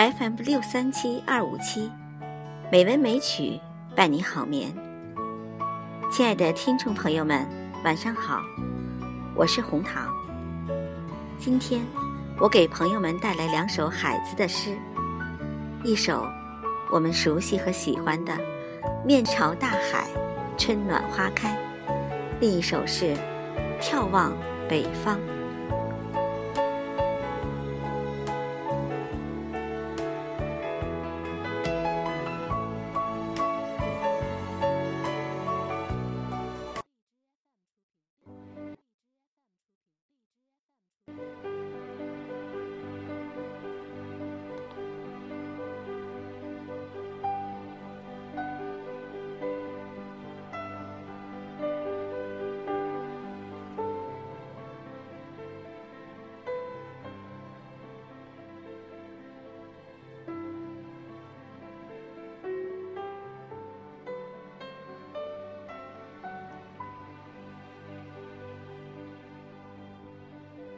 FM 六三七二五七，美文美曲伴你好眠。亲爱的听众朋友们，晚上好，我是红糖。今天我给朋友们带来两首海子的诗，一首我们熟悉和喜欢的《面朝大海，春暖花开》，另一首是《眺望北方》。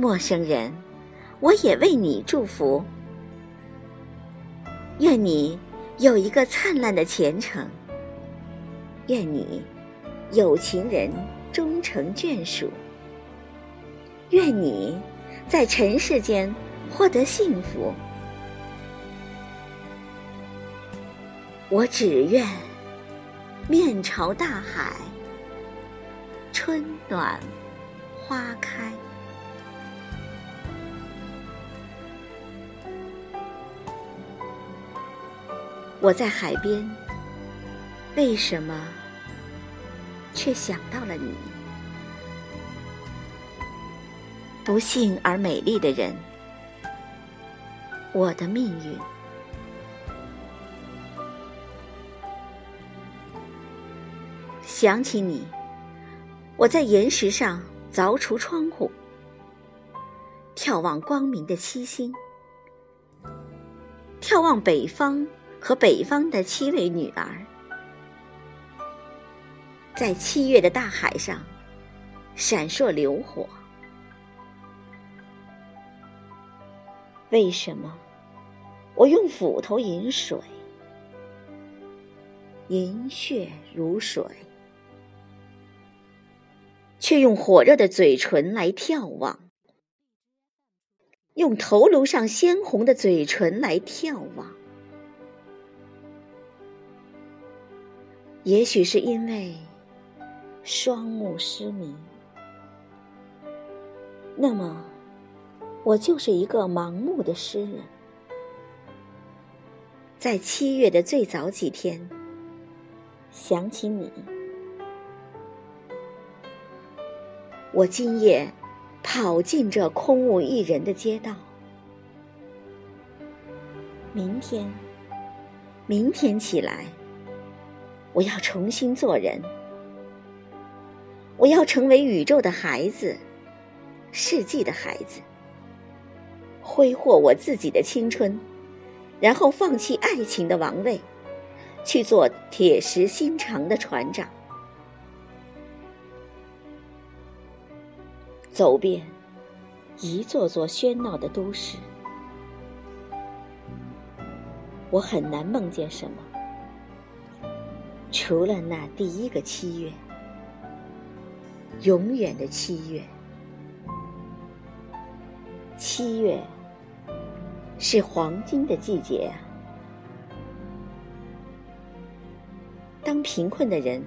陌生人，我也为你祝福。愿你有一个灿烂的前程。愿你有情人终成眷属。愿你在尘世间获得幸福。我只愿面朝大海，春暖花开。我在海边，为什么却想到了你？不幸而美丽的人，我的命运。想起你，我在岩石上凿出窗户，眺望光明的七星，眺望北方。和北方的七位女儿，在七月的大海上闪烁流火。为什么我用斧头饮水，饮血如水，却用火热的嘴唇来眺望？用头颅上鲜红的嘴唇来眺望？也许是因为双目失明，那么我就是一个盲目的诗人。在七月的最早几天，想起你，我今夜跑进这空无一人的街道。明天，明天起来。我要重新做人，我要成为宇宙的孩子，世纪的孩子，挥霍我自己的青春，然后放弃爱情的王位，去做铁石心肠的船长，走遍一座座喧闹的都市。我很难梦见什么。除了那第一个七月，永远的七月，七月是黄金的季节啊。当贫困的人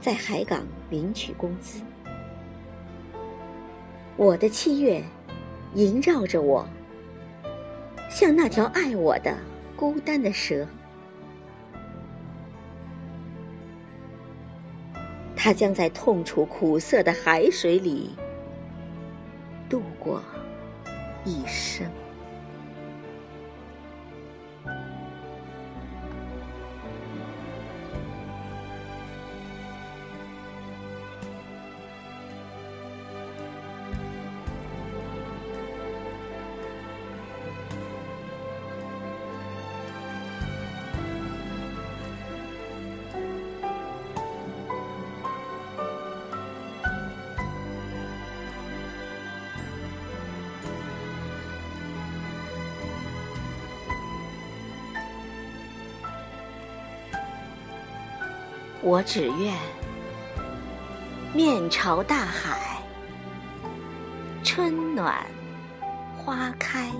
在海港领取工资，我的七月萦绕着我，像那条爱我的孤单的蛇。他将在痛楚苦涩的海水里度过一生。我只愿面朝大海，春暖花开。